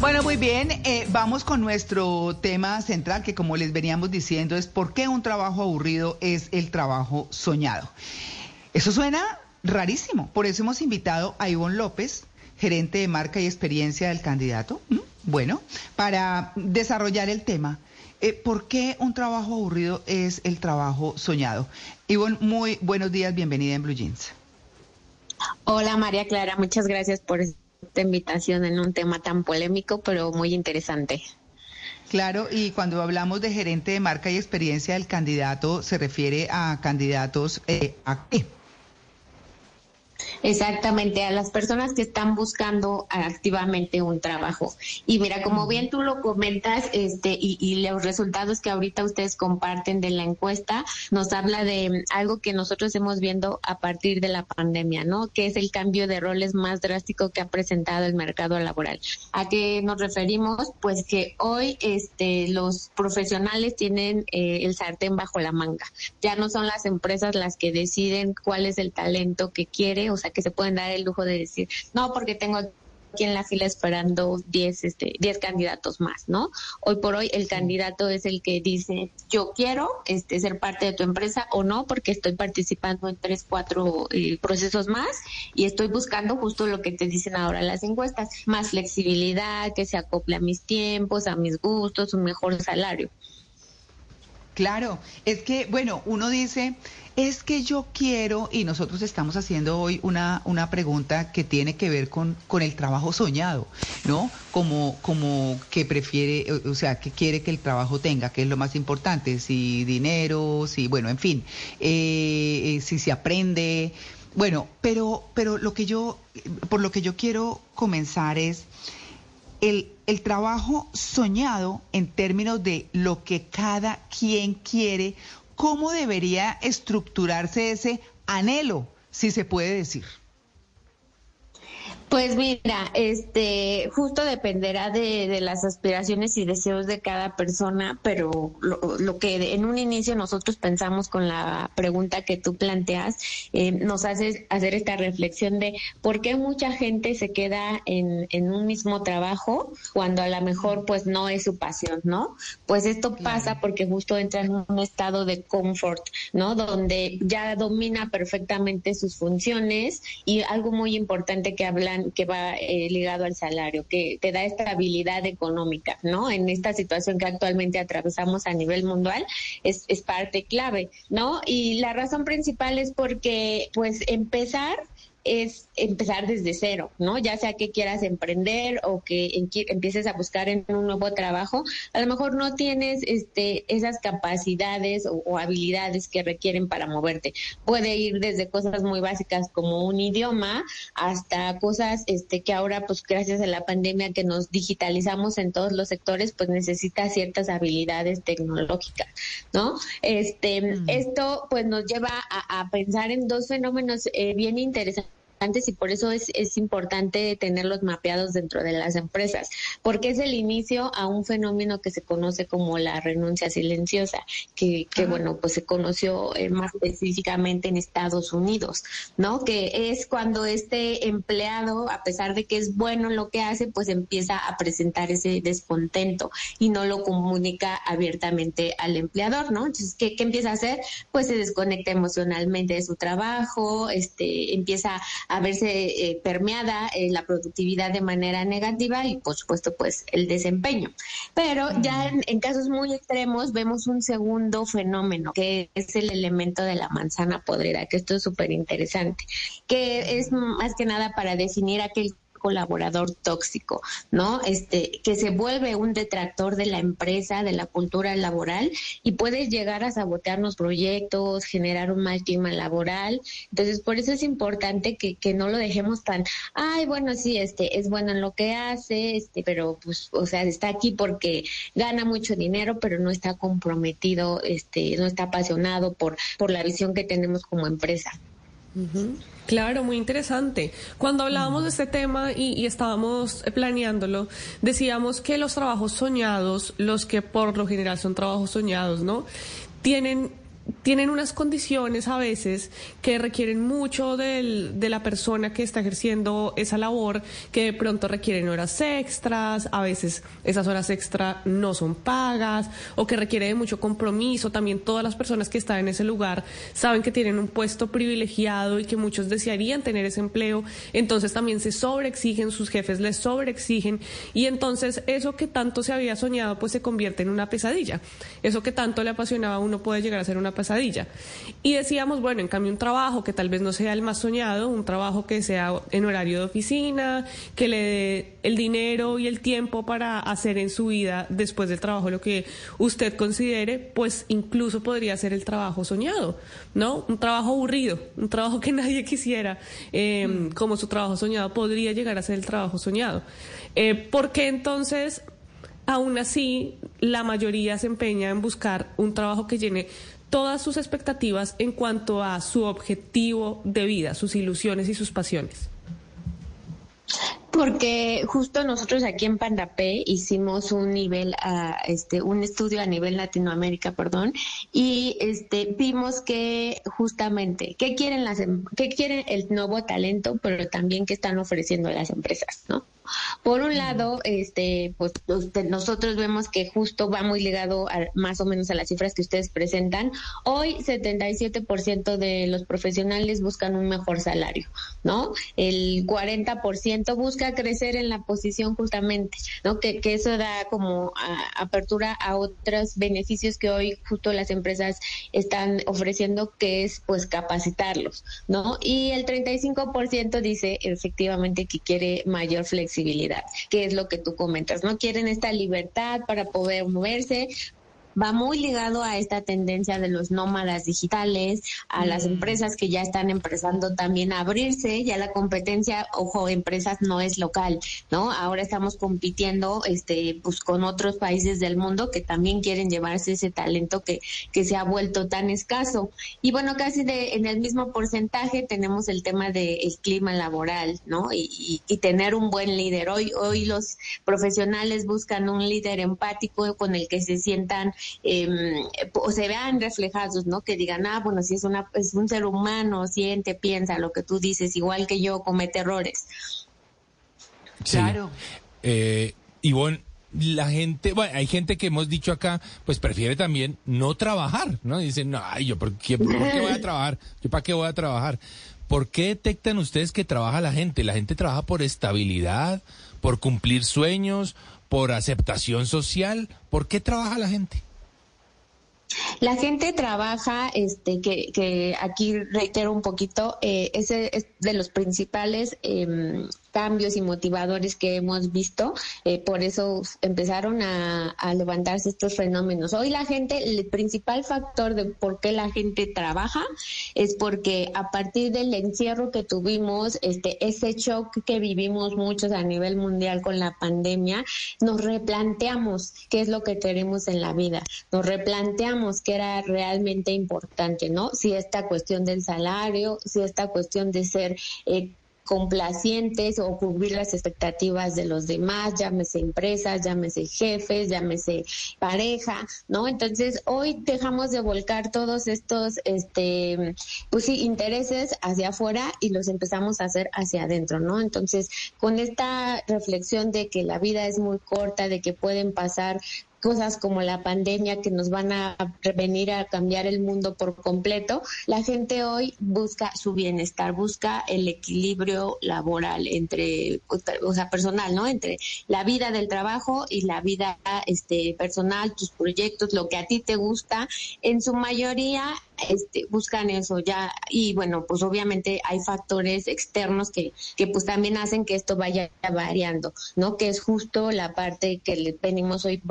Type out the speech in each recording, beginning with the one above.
Bueno, muy bien, eh, vamos con nuestro tema central que como les veníamos diciendo es por qué un trabajo aburrido es el trabajo soñado. Eso suena rarísimo, por eso hemos invitado a Ivonne López, gerente de marca y experiencia del candidato, bueno, para desarrollar el tema. Eh, ¿Por qué un trabajo aburrido es el trabajo soñado? Ivonne, muy buenos días, bienvenida en Blue Jeans. Hola María Clara, muchas gracias por esta invitación en un tema tan polémico, pero muy interesante. Claro, y cuando hablamos de gerente de marca y experiencia del candidato, se refiere a candidatos eh, a qué? Exactamente, a las personas que están buscando activamente un trabajo. Y mira, como bien tú lo comentas, este, y, y, los resultados que ahorita ustedes comparten de la encuesta, nos habla de algo que nosotros hemos viendo a partir de la pandemia, ¿no? Que es el cambio de roles más drástico que ha presentado el mercado laboral. ¿A qué nos referimos? Pues que hoy este, los profesionales tienen eh, el sartén bajo la manga. Ya no son las empresas las que deciden cuál es el talento que quiere, o sea, que se pueden dar el lujo de decir, no, porque tengo aquí en la fila esperando 10 este 10 candidatos más, ¿no? Hoy por hoy el candidato es el que dice, "Yo quiero este ser parte de tu empresa o no, porque estoy participando en tres, cuatro eh, procesos más y estoy buscando justo lo que te dicen ahora las encuestas, más flexibilidad, que se acople a mis tiempos, a mis gustos, un mejor salario." Claro, es que, bueno, uno dice, es que yo quiero, y nosotros estamos haciendo hoy una, una pregunta que tiene que ver con, con el trabajo soñado, ¿no? Como, como que prefiere, o sea, que quiere que el trabajo tenga, que es lo más importante, si dinero, si, bueno, en fin, eh, eh si se aprende. Bueno, pero, pero lo que yo, por lo que yo quiero comenzar es el, el trabajo soñado en términos de lo que cada quien quiere, ¿cómo debería estructurarse ese anhelo, si se puede decir? Pues mira, este, justo dependerá de, de, las aspiraciones y deseos de cada persona, pero lo, lo, que en un inicio nosotros pensamos con la pregunta que tú planteas, eh, nos hace hacer esta reflexión de por qué mucha gente se queda en, en, un mismo trabajo cuando a lo mejor pues no es su pasión, ¿no? Pues esto pasa porque justo entra en un estado de confort, ¿no? Donde ya domina perfectamente sus funciones y algo muy importante que hablan que va eh, ligado al salario, que te da estabilidad económica, ¿no? En esta situación que actualmente atravesamos a nivel mundial es, es parte clave, ¿no? Y la razón principal es porque, pues, empezar es empezar desde cero, ¿no? Ya sea que quieras emprender o que empieces a buscar en un nuevo trabajo, a lo mejor no tienes este, esas capacidades o, habilidades que requieren para moverte. Puede ir desde cosas muy básicas como un idioma hasta cosas este, que ahora, pues gracias a la pandemia que nos digitalizamos en todos los sectores, pues necesita ciertas habilidades tecnológicas, ¿no? Este, mm. Esto pues nos lleva a, a, pensar en dos fenómenos eh, bien interesantes y por eso es, es importante tenerlos mapeados dentro de las empresas, porque es el inicio a un fenómeno que se conoce como la renuncia silenciosa, que, que bueno, pues se conoció eh, más específicamente en Estados Unidos, ¿no? Que es cuando este empleado, a pesar de que es bueno en lo que hace, pues empieza a presentar ese descontento y no lo comunica abiertamente al empleador, ¿no? Entonces, ¿qué, qué empieza a hacer? Pues se desconecta emocionalmente de su trabajo, este, empieza a verse eh, permeada eh, la productividad de manera negativa y por supuesto pues el desempeño. Pero ya en, en, casos muy extremos vemos un segundo fenómeno que es el elemento de la manzana podrida, que esto es súper interesante, que es más que nada para definir aquel colaborador tóxico, ¿no? Este, que se vuelve un detractor de la empresa, de la cultura laboral y puede llegar a sabotearnos proyectos, generar un mal clima laboral. Entonces, por eso es importante que, que no lo dejemos tan, ay, bueno, sí, este, es bueno en lo que hace, este, pero pues, o sea, está aquí porque gana mucho dinero, pero no está comprometido, este, no está apasionado por, por la visión que tenemos como empresa. Claro, muy interesante. Cuando hablábamos de este tema y, y, estábamos planeándolo, decíamos que los trabajos soñados, los que por lo general son trabajos soñados, ¿no? Tienen tienen unas condiciones a veces que requieren mucho del, de la persona que está ejerciendo esa labor, que de pronto requieren horas extras, a veces esas horas extra no son pagas o que requiere de mucho compromiso. También todas las personas que están en ese lugar saben que tienen un puesto privilegiado y que muchos desearían tener ese empleo, entonces también se sobreexigen, sus jefes les sobreexigen y entonces eso que tanto se había soñado pues se convierte en una pesadilla. Eso que tanto le apasionaba a uno puede llegar a ser una pesadilla y decíamos, bueno, en cambio un trabajo que tal vez no sea el más soñado, un trabajo que sea en horario de oficina, que le dé el dinero y el tiempo para hacer en su vida después del trabajo lo que usted considere, pues incluso podría ser el trabajo soñado, ¿no? Un trabajo aburrido, un trabajo que nadie quisiera, em, como su trabajo soñado, podría llegar a ser el trabajo soñado. Eh, ¿Por qué entonces aún así la mayoría se empeña en buscar un trabajo que llene todas sus expectativas en cuanto a su objetivo de vida, sus ilusiones y sus pasiones? Porque justo nosotros aquí en Pandapé hicimos un nivel, a, este, un estudio a nivel Latinoamérica, perdón, y este, vimos que justamente, ¿qué quieren las, em, qué quieren el nuevo talento, pero también qué están ofreciendo las empresas, ¿no? Por un lado, este, pues nosotros vemos que justo va muy ligado a, más o menos a las cifras que ustedes presentan. Hoy 77% de los profesionales buscan un mejor salario, ¿no? El 40% busca crecer en la posición justamente, ¿no? Que, eso da como apertura a otros beneficios que hoy justo las empresas están ofreciendo, que es pues capacitarlos, ¿no? Y el 35% dice efectivamente que quiere mayor flexibilidad que es lo que tú comentas, ¿no? Quieren esta libertad para poder moverse, va muy ligado a esta tendencia de los nómadas digitales, a las mm. empresas que ya están empezando también a abrirse, ya la competencia, ojo, empresas no es local, ¿no? Ahora estamos compitiendo este pues con otros países del mundo que también quieren llevarse ese talento que que se ha vuelto tan escaso. Y bueno, casi de en el mismo porcentaje tenemos el tema del clima laboral, ¿no? Y, y, tener un buen líder. Hoy hoy los profesionales buscan un líder empático con el que se sientan eh, o se vean reflejados, ¿no? Que digan, ah, bueno, si es, una, es un ser humano, siente, piensa lo que tú dices, igual que yo, comete errores. Claro. Eh, Ivonne, la gente, bueno, hay gente que hemos dicho acá, pues prefiere también no trabajar, ¿no? Dicen, no, ay, yo, ¿por qué, ¿por qué voy a trabajar? ¿Yo para qué voy a trabajar? ¿Por qué detectan ustedes que trabaja la gente? La gente trabaja por estabilidad, por cumplir sueños, por aceptación social. ¿Por qué trabaja la gente? La gente trabaja, este, que, que aquí reitero un poquito, eh, ese es de los principales eh, cambios y motivadores que hemos visto. Eh, por eso empezaron a, levantarse estos fenómenos. Hoy la gente, el principal factor de por qué la gente trabaja es porque a partir del encierro que tuvimos, este, ese shock que vivimos muchos a nivel mundial con la pandemia, nos replanteamos qué es lo que queremos en la vida. Nos replanteamos qué era realmente importante, ¿no? Si esta cuestión del salario, si esta cuestión de ser eh, complacientes o cubrir las expectativas de los demás, llámese empresas, llámese jefes, llámese pareja, ¿no? Entonces, hoy dejamos de volcar todos estos, este, pues sí, intereses hacia afuera y los empezamos a hacer hacia adentro, ¿no? Entonces, con esta reflexión de que la vida es muy corta, de que pueden pasar cosas como la pandemia que nos van a venir a cambiar el mundo por completo, la gente hoy busca su bienestar, busca el equilibrio laboral entre, o sea, personal, ¿no? Entre la vida del trabajo y la vida este, personal, tus proyectos, lo que a ti te gusta. En su mayoría este, buscan eso ya y bueno, pues obviamente hay factores externos que, que pues también hacen que esto vaya variando, ¿no? Que es justo la parte que venimos hoy,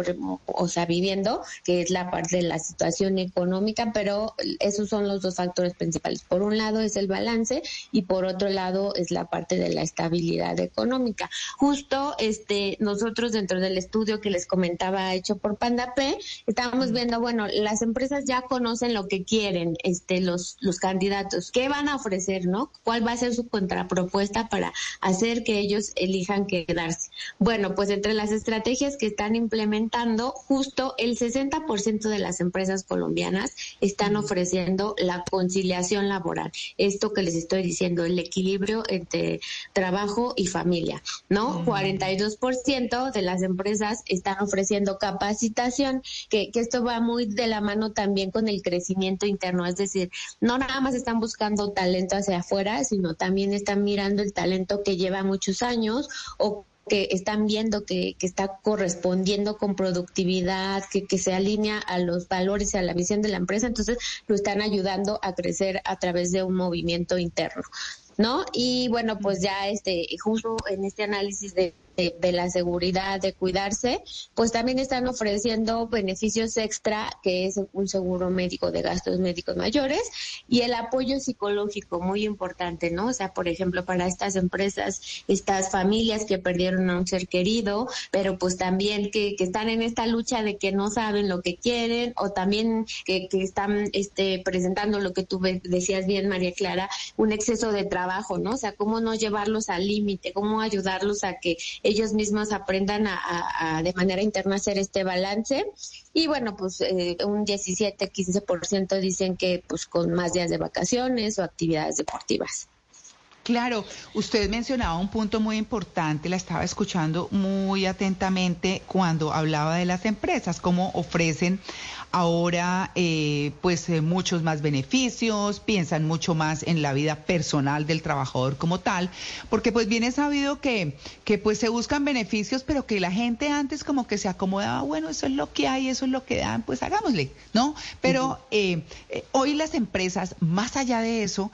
o sea, viviendo, que es la parte de la situación económica, pero esos son los dos factores principales. Por un lado es el balance y por otro lado es la parte de la estabilidad económica. Justo este nosotros dentro del estudio que les comentaba hecho por Panda P, estábamos viendo, bueno, las empresas ya conocen lo que quieren quieren este, los, los candidatos, qué van a ofrecer, ¿no? ¿Cuál va a ser su contrapropuesta para hacer que ellos elijan quedarse? Bueno, pues entre las estrategias que están implementando, justo el 60% de las empresas colombianas están ofreciendo la conciliación laboral. Esto que les estoy diciendo, el equilibrio entre trabajo y familia, ¿no? 42% de las empresas están ofreciendo capacitación, que, que esto va muy de la mano también con el crecimiento interno, es decir, no nada más están buscando talento hacia afuera, sino también están mirando el talento que lleva muchos años o que están viendo que, que está correspondiendo con productividad, que, que se alinea a los valores y a la visión de la empresa, entonces lo están ayudando a crecer a través de un movimiento interno. ¿No? Y bueno, pues ya este, justo en este análisis de de, la seguridad, de cuidarse, pues también están ofreciendo beneficios extra, que es un seguro médico de gastos médicos mayores y el apoyo psicológico, muy importante, ¿no? O sea, por ejemplo, para estas empresas, estas familias que perdieron a un ser querido, pero pues también que, que están en esta lucha de que no saben lo que quieren o también que, que están este, presentando lo que tú decías bien, María Clara, un exceso de trabajo, ¿no? O sea, cómo no llevarlos al límite, cómo ayudarlos a que ellos mismos aprendan a, de manera interna hacer este balance. Y bueno, pues eh, un 17, 15% dicen que pues con más días de vacaciones o actividades deportivas. Claro, usted mencionaba un punto muy importante, la estaba escuchando muy atentamente cuando hablaba de las empresas, cómo ofrecen ahora eh, pues eh, muchos más beneficios, piensan mucho más en la vida personal del trabajador como tal, porque pues bien es sabido que, que pues se buscan beneficios, pero que la gente antes como que se acomodaba, bueno, eso es lo que hay, eso es lo que dan, pues hagámosle, ¿no? Pero eh, hoy las empresas, más allá de eso,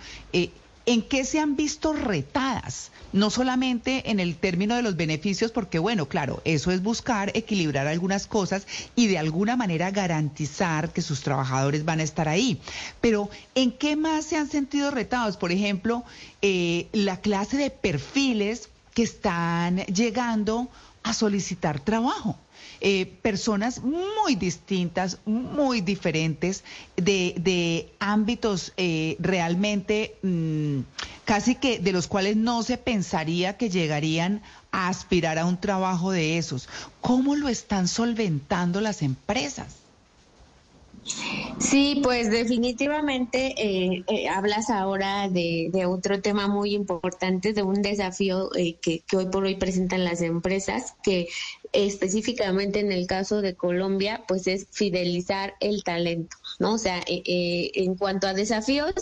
¿En qué se han visto retadas? No solamente en el término de los beneficios, porque bueno, claro, eso es buscar equilibrar algunas cosas y de alguna manera garantizar que sus trabajadores van a estar ahí. Pero ¿en qué más se han sentido retados? Por ejemplo, eh, la clase de perfiles que están llegando a solicitar trabajo. Eh, personas muy distintas, muy diferentes, de, ámbitos eh, realmente mm, casi que de los cuales no se pensaría que llegarían a aspirar a un trabajo de esos. ¿Cómo lo están solventando las empresas? Sí, pues definitivamente eh, eh, hablas ahora de, otro tema muy importante, de un desafío eh, que, hoy por hoy presentan las empresas, que específicamente en el caso de Colombia, pues es fidelizar el talento, ¿no? O sea, en cuanto a desafíos,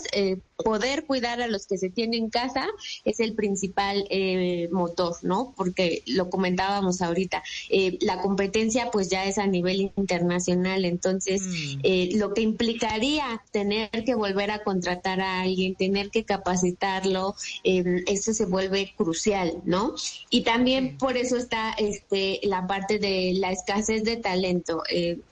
poder cuidar a los que se tienen en casa es el principal eh, motor, ¿no? Porque lo comentábamos ahorita, eh, la competencia pues ya es a nivel internacional, entonces mm. eh, lo que implicaría tener que volver a contratar a alguien, tener que capacitarlo, eso se vuelve crucial, ¿no? Y también por eso está este la parte de la escasez de talento.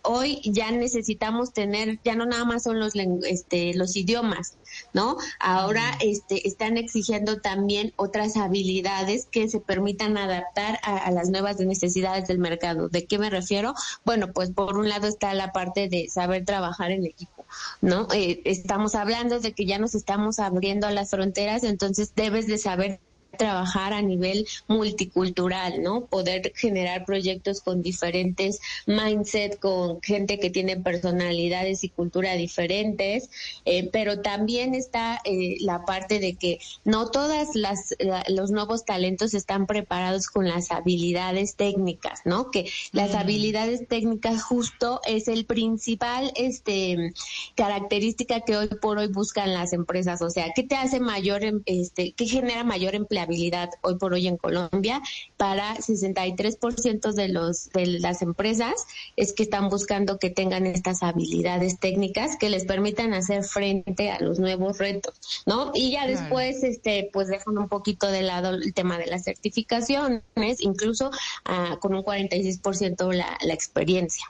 hoy ya necesitamos tener, ya no nada más son los este, los idiomas, ¿no? Ahora este, están exigiendo también otras habilidades que se permitan adaptar a, las nuevas necesidades del mercado. ¿De qué me refiero? Bueno, pues por un lado está la parte de saber trabajar en equipo, ¿no? Eh, estamos hablando de que ya nos estamos abriendo a las fronteras, entonces debes de saber trabajar a nivel multicultural, ¿no? Poder generar proyectos con diferentes mindset, con gente que tiene personalidades y cultura diferentes, eh, pero también está eh, la parte de que no todas las los nuevos talentos están preparados con las habilidades técnicas, ¿no? Que las mm. habilidades técnicas justo es el principal este característica que hoy por hoy buscan las empresas, o sea, ¿qué te hace mayor em, este qué genera mayor empleo habilidad hoy por hoy en Colombia. Para 63% de los de las empresas es que están buscando que tengan estas habilidades técnicas que les permitan hacer frente a los nuevos retos, ¿no? Y ya después este pues dejan un poquito de lado el tema de las certificaciones, incluso ah, con un 46% la, la experiencia.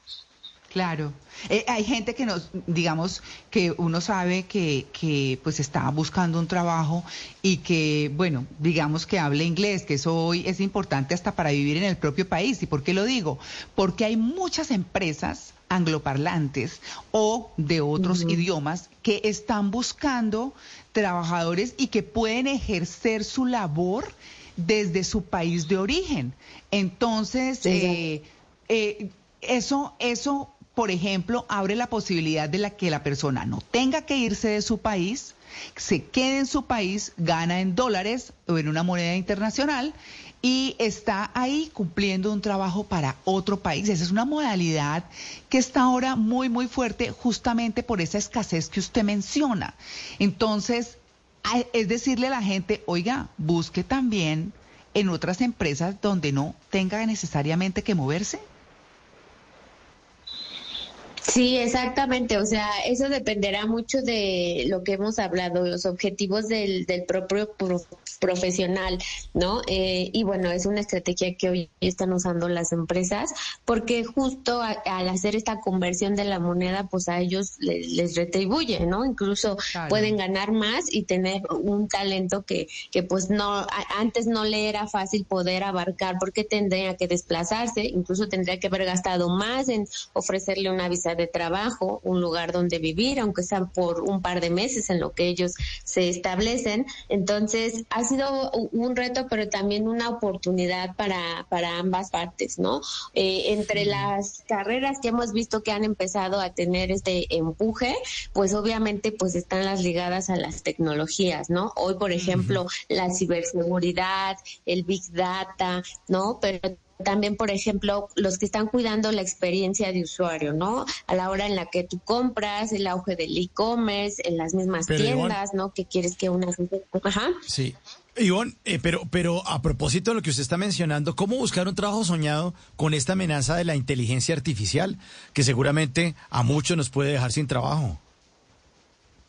Claro. Eh, hay gente que nos, digamos, que uno sabe que, que pues está buscando un trabajo y que, bueno, digamos que hable inglés, que eso hoy es importante hasta para vivir en el propio país. ¿Y por qué lo digo? Porque hay muchas empresas angloparlantes o de otros idiomas que están buscando trabajadores y que pueden ejercer su labor desde su país de origen. Entonces, eh, eh, eso, eso por ejemplo, abre la posibilidad de la que la persona no tenga que irse de su país, se quede en su país, gana en dólares o en una moneda internacional y está ahí cumpliendo un trabajo para otro país. Esa es una modalidad que está ahora muy, muy fuerte justamente por esa escasez que usted menciona. Entonces, es decirle a la gente, oiga, busque también en otras empresas donde no tenga necesariamente que moverse. Sí, exactamente. O sea, eso dependerá mucho de lo que hemos hablado, los objetivos del, del propio profesional, ¿no? Eh, y bueno, es una estrategia que hoy están usando las empresas porque justo al hacer esta conversión de la moneda, pues a ellos les, retribuye, ¿no? Incluso pueden ganar más y tener un talento que, que pues no, antes no le era fácil poder abarcar porque tendría que desplazarse, incluso tendría que haber gastado más en ofrecerle una visa de trabajo, un lugar donde vivir, aunque sea por un par de meses en lo que ellos se establecen. Entonces, ha sido un reto, pero también una oportunidad para, para ambas partes, ¿no? Eh, entre las carreras que hemos visto que han empezado a tener este empuje, pues obviamente pues están las ligadas a las tecnologías, ¿no? Hoy, por ejemplo, la ciberseguridad, el big data, ¿no? Pero también, por ejemplo, los que están cuidando la experiencia de usuario, ¿no? A la hora en la que tú compras, el auge del e-commerce, en las mismas tiendas, ¿no? Que quieres que una... Ajá. Sí. Ivonne, eh, pero, pero a propósito de lo que usted está mencionando, ¿cómo buscar un trabajo soñado con esta amenaza de la inteligencia artificial que seguramente a muchos nos puede dejar sin trabajo?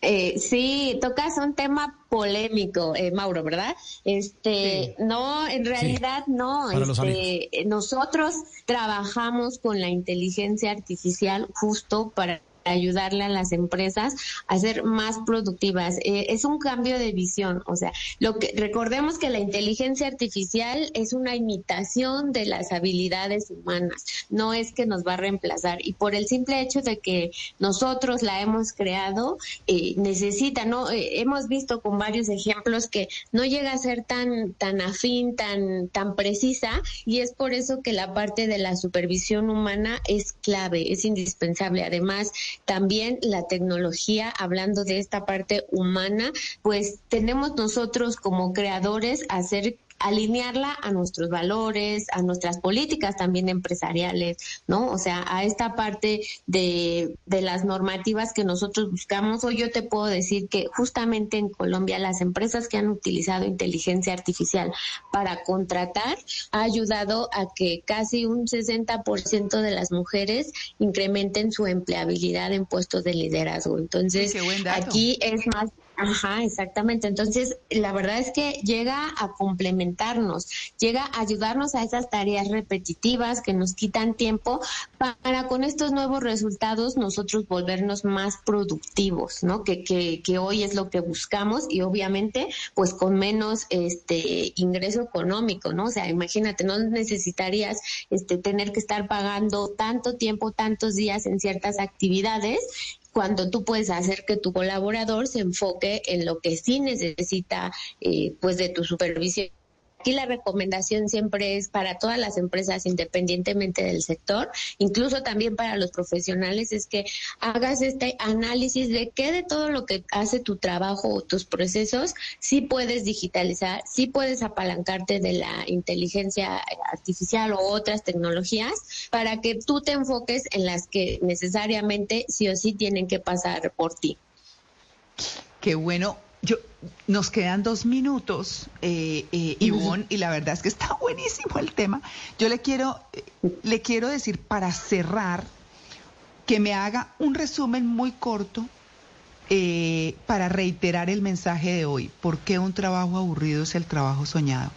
Eh, sí, tocas un tema polémico, eh, Mauro, ¿verdad? Este, no, en realidad no. Este, nosotros trabajamos con la inteligencia artificial justo para ayudarle a las empresas a ser más productivas. Eh, es un cambio de visión, o sea, lo que recordemos que la inteligencia artificial es una imitación de las habilidades humanas, no es que nos va a reemplazar y por el simple hecho de que nosotros la hemos creado eh, necesita, no eh, hemos visto con varios ejemplos que no llega a ser tan tan afín, tan tan precisa y es por eso que la parte de la supervisión humana es clave, es indispensable. Además, también la tecnología, hablando de esta parte humana, pues tenemos nosotros como creadores hacer alinearla a nuestros valores, a nuestras políticas también empresariales, ¿no? O sea, a esta parte de, de las normativas que nosotros buscamos. Hoy yo te puedo decir que justamente en Colombia las empresas que han utilizado inteligencia artificial para contratar ha ayudado a que casi un 60% de las mujeres incrementen su empleabilidad en puestos de liderazgo. Entonces, aquí es más Ajá, exactamente. Entonces, la verdad es que llega a complementarnos, llega a ayudarnos a esas tareas repetitivas que nos quitan tiempo para con estos nuevos resultados nosotros volvernos más productivos, ¿no? Que, que, que hoy es lo que buscamos y obviamente pues con menos este ingreso económico, ¿no? O sea, imagínate, no necesitarías este tener que estar pagando tanto tiempo, tantos días en ciertas actividades cuando tú puedes hacer que tu colaborador se enfoque en lo que sí necesita eh, pues de tu supervisión Aquí la recomendación siempre es para todas las empresas, independientemente del sector, incluso también para los profesionales, es que hagas este análisis de qué de todo lo que hace tu trabajo o tus procesos, sí puedes digitalizar, sí puedes apalancarte de la inteligencia artificial o otras tecnologías para que tú te enfoques en las que necesariamente sí o sí tienen que pasar por ti. Qué bueno. Yo, nos quedan dos minutos, eh, eh, Ivonne, y la verdad es que está buenísimo el tema. Yo le quiero, eh, le quiero decir para cerrar que me haga un resumen muy corto eh, para reiterar el mensaje de hoy. ¿Por qué un trabajo aburrido es el trabajo soñado?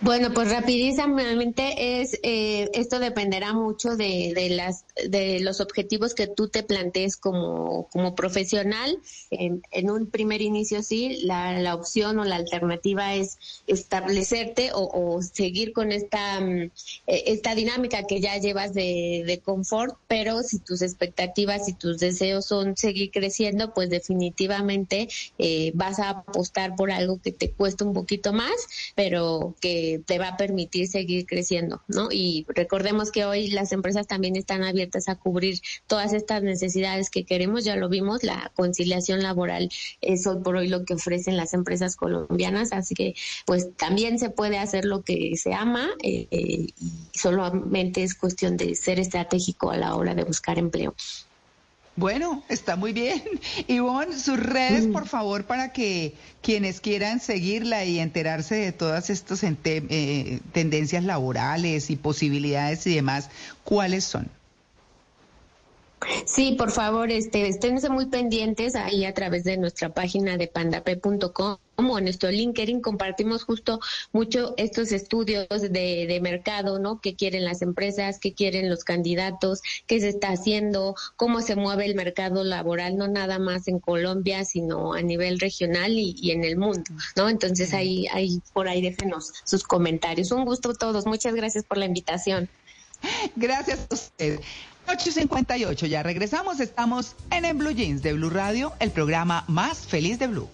Bueno, pues rapidísimamente es eh, esto dependerá mucho de, de, las de los objetivos que tú te plantees como, como profesional. En, en un primer inicio sí, la, la, opción o la alternativa es establecerte o, seguir con esta mm, e, esta dinámica que ya llevas de, de confort, pero si tus expectativas y tus deseos son seguir creciendo, pues definitivamente eh, vas a apostar por algo que te cuesta un poquito más, pero que te va a permitir seguir creciendo, ¿no? Y recordemos que hoy las empresas también están abiertas a cubrir todas estas necesidades que queremos, ya lo vimos, la conciliación laboral es hoy por hoy lo que ofrecen las empresas colombianas, así que pues también se puede hacer lo que se ama eh, eh, y solamente es cuestión de ser estratégico a la hora de buscar empleo. Bueno, está muy bien. Ivonne, sus redes, por favor, para que quienes quieran seguirla y enterarse de todas estas eh, tendencias laborales y posibilidades y demás, ¿cuáles son? Sí, por favor, este, esténse muy pendientes ahí a través de nuestra página de pandape.com o en nuestro LinkedIn compartimos justo mucho estos estudios de, de, mercado, ¿no? ¿Qué quieren las empresas? ¿Qué quieren los candidatos? ¿Qué se está haciendo? ¿Cómo se mueve el mercado laboral? No nada más en Colombia, sino a nivel regional y, y en el mundo, ¿no? Entonces ahí, ahí, por ahí déjenos sus comentarios. Un gusto a todos. Muchas gracias por la invitación. Gracias a usted. 8.58, ya regresamos, estamos en el Blue Jeans de Blue Radio, el programa más feliz de Blue.